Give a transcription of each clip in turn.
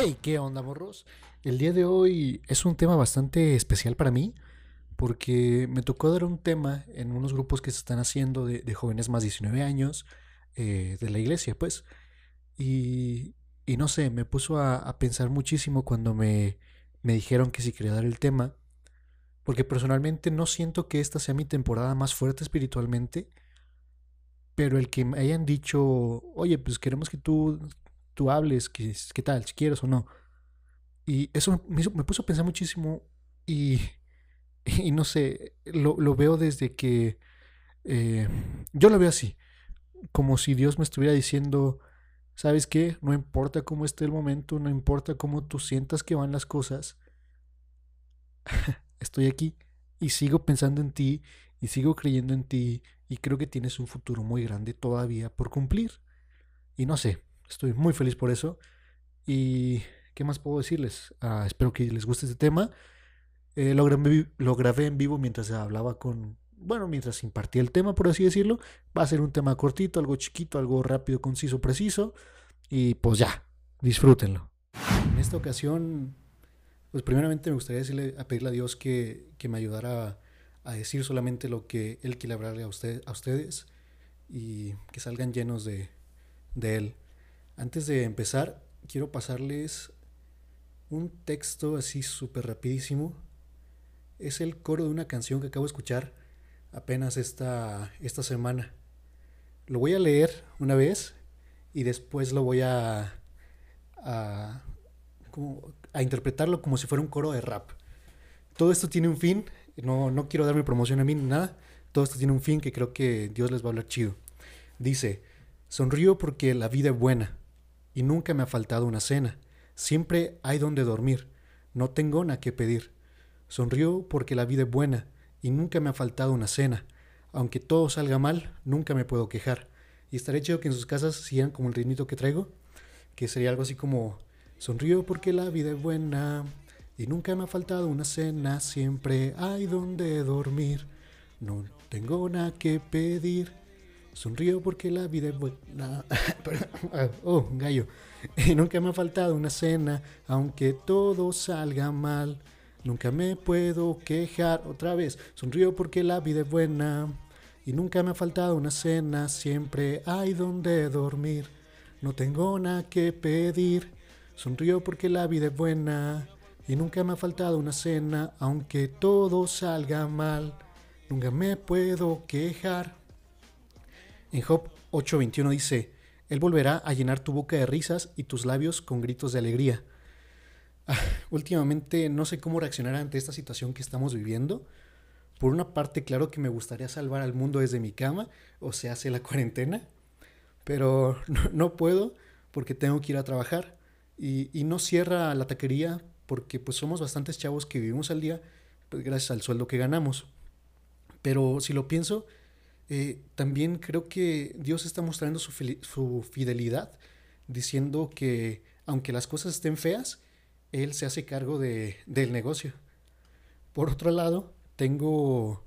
Hey, ¿qué onda, morros? El día de hoy es un tema bastante especial para mí porque me tocó dar un tema en unos grupos que se están haciendo de, jóvenes más de 19 años eh, de la iglesia, pues. Y, y no sé, me puso a, a pensar muchísimo cuando me, me dijeron que si quería dar el tema, porque personalmente no siento que esta sea mi temporada más fuerte espiritualmente, pero el que me hayan dicho, oye, pues queremos que tú, tú hables, qué tal, si quieres o no. Y eso me, me puso a pensar muchísimo y, y no sé, lo, lo veo desde que eh, yo lo veo así, como si Dios me estuviera diciendo, ¿sabes qué? No importa cómo esté el momento, no importa cómo tú sientas que van las cosas, estoy aquí y sigo pensando en ti y sigo creyendo en ti y creo que tienes un futuro muy grande todavía por cumplir. Y no sé, estoy muy feliz por eso. ¿Y qué más puedo decirles? Ah, espero que les guste este tema. Eh, lo, grabé, en vivo mientras hablaba con, bueno, mientras impartía el tema, por así decirlo. Va a ser un tema cortito, algo chiquito, algo rápido, conciso, preciso. Y pues ya, disfrútenlo. En esta ocasión, pues primeramente me gustaría decirle, a pedirle a Dios que, que me ayudara a, a decir solamente lo que Él quiere hablarle a, a ustedes y que salgan llenos de, de Él. Antes de empezar, quiero pasarles un texto así súper rapidísimo. Es el coro de una canción que acabo de escuchar apenas esta, esta semana. Lo voy a leer una vez y después lo voy a, a, como, a interpretarlo como si fuera un coro de rap. Todo esto tiene un fin, no, no quiero darme promoción a mí ni nada, todo esto tiene un fin que creo que Dios les va a hablar chido. Dice, sonrío porque la vida es buena y nunca me ha faltado una cena, siempre hay donde dormir, no tengo nada que pedir. Sonrío porque la vida es buena y nunca me ha faltado una cena, aunque todo salga mal, nunca me puedo quejar. Y estaré chido que en sus casas sigan como el ritmito que traigo, que sería algo así como Sonrío porque la vida es buena y nunca me ha faltado una cena, siempre hay donde dormir, no tengo nada que pedir. Sonrío porque la vida es buena. oh, gallo. Y nunca me ha faltado una cena, aunque todo salga mal. Nunca me puedo quejar otra vez. Sonrío porque la vida es buena. Y nunca me ha faltado una cena, siempre hay donde dormir. No tengo nada que pedir. Sonrío porque la vida es buena. Y nunca me ha faltado una cena, aunque todo salga mal. Nunca me puedo quejar. En Job 8:21 dice, Él volverá a llenar tu boca de risas y tus labios con gritos de alegría. Ah, últimamente no sé cómo reaccionar ante esta situación que estamos viviendo. Por una parte, claro que me gustaría salvar al mundo desde mi cama, o se hace la cuarentena, pero no, puedo porque tengo que ir a trabajar. Y, y, no cierra la taquería porque pues somos bastantes chavos que vivimos al día, pues gracias al sueldo que ganamos. Pero si lo pienso, eh, también creo que Dios está mostrando su, fidelidad, diciendo que aunque las cosas estén feas, Él se hace cargo de, del negocio. Por otro lado, tengo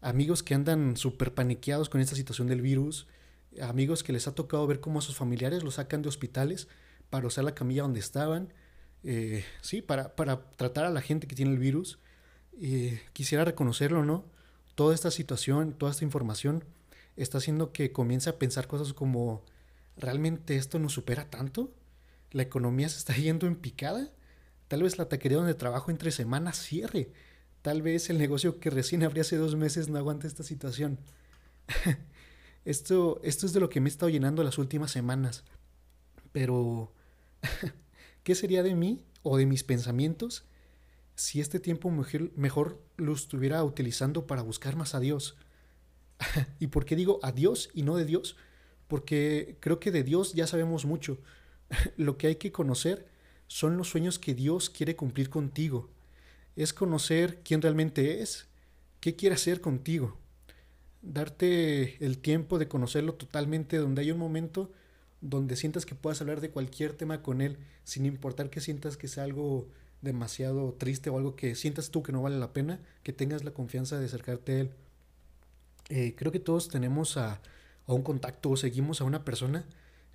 amigos que andan súper paniqueados con esta situación del virus, amigos que les ha tocado ver cómo a sus familiares los sacan de hospitales para usar la camilla donde estaban, eh, sí, para, para, tratar a la gente que tiene el virus. Eh, quisiera reconocerlo, ¿no? Toda esta situación, toda esta información está haciendo que comience a pensar cosas como, ¿realmente esto nos supera tanto? ¿La economía se está yendo en picada? Tal vez la taquería donde trabajo entre semanas cierre. Tal vez el negocio que recién abrí hace dos meses no aguante esta situación. esto, esto es de lo que me he estado llenando las últimas semanas. Pero, ¿qué sería de mí o de mis pensamientos si este tiempo mejor, lo estuviera utilizando para buscar más a Dios. ¿Y por qué digo a Dios y no de Dios? Porque creo que de Dios ya sabemos mucho. lo que hay que conocer son los sueños que Dios quiere cumplir contigo. Es conocer quién realmente es, qué quiere hacer contigo. Darte el tiempo de conocerlo totalmente, donde hay un momento donde sientas que puedas hablar de cualquier tema con Él, sin importar que sientas que sea algo demasiado triste o algo que sientas tú que no vale la pena, que tengas la confianza de acercarte a él. Eh, creo que todos tenemos a, a, un contacto o seguimos a una persona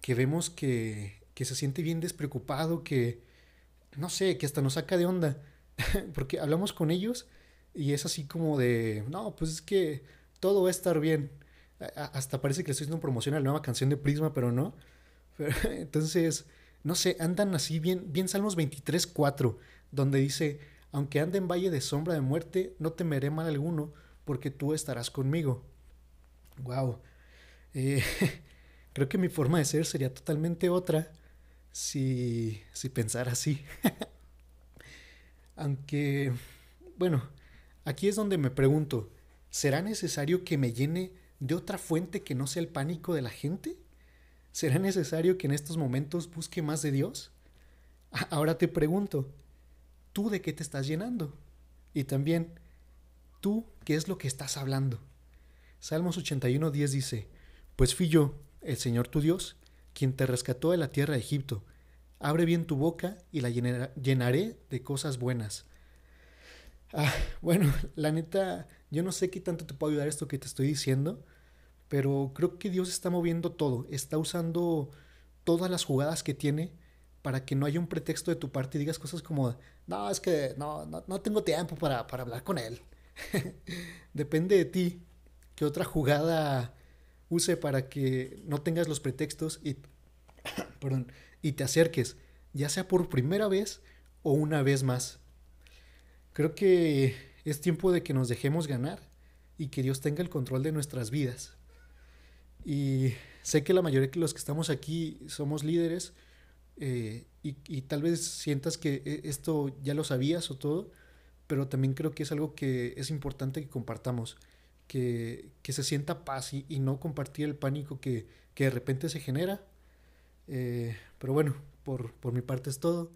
que vemos que, que se siente bien despreocupado, que, no sé, que hasta nos saca de onda, porque hablamos con ellos y es así como de, no, pues es que todo va a estar bien. hasta parece que le estoy haciendo promoción a la nueva canción de Prisma, pero no. entonces, no sé, andan así bien, bien Salmos 23, 4, donde dice, aunque ande en valle de sombra de muerte, no temeré mal alguno, porque tú estarás conmigo. Wow. Eh, creo que mi forma de ser sería totalmente otra si, si pensara así. Aunque, bueno, aquí es donde me pregunto, ¿será necesario que me llene de otra fuente que no sea el pánico de la gente? ¿Será necesario que en estos momentos busque más de Dios? Ahora te pregunto, ¿tú de qué te estás llenando? Y también, ¿tú qué es lo que estás hablando? Salmos 81, 10 dice, Pues fui yo, el Señor tu Dios, quien te rescató de la tierra de Egipto. Abre bien tu boca y la llenaré de cosas buenas. Ah, bueno, la neta, yo no sé qué tanto te puedo ayudar esto que te estoy diciendo, pero creo que Dios está moviendo todo, está usando todas las jugadas que tiene para que no haya un pretexto de tu parte y digas cosas como, no, es que no, no, tengo tiempo para, para hablar con él. Depende de ti qué otra jugada use para que no tengas los pretextos y, perdón, y te acerques, ya sea por primera vez o una vez más. Creo que es tiempo de que nos dejemos ganar y que Dios tenga el control de nuestras vidas. Y sé que la mayoría de los que estamos aquí somos líderes eh, y, y, tal vez sientas que eh, esto ya lo sabías o todo, pero también creo que es algo que es importante que compartamos que, se sienta paz y, no compartir el pánico que, de repente se genera. Eh, pero bueno, por, por mi parte es todo.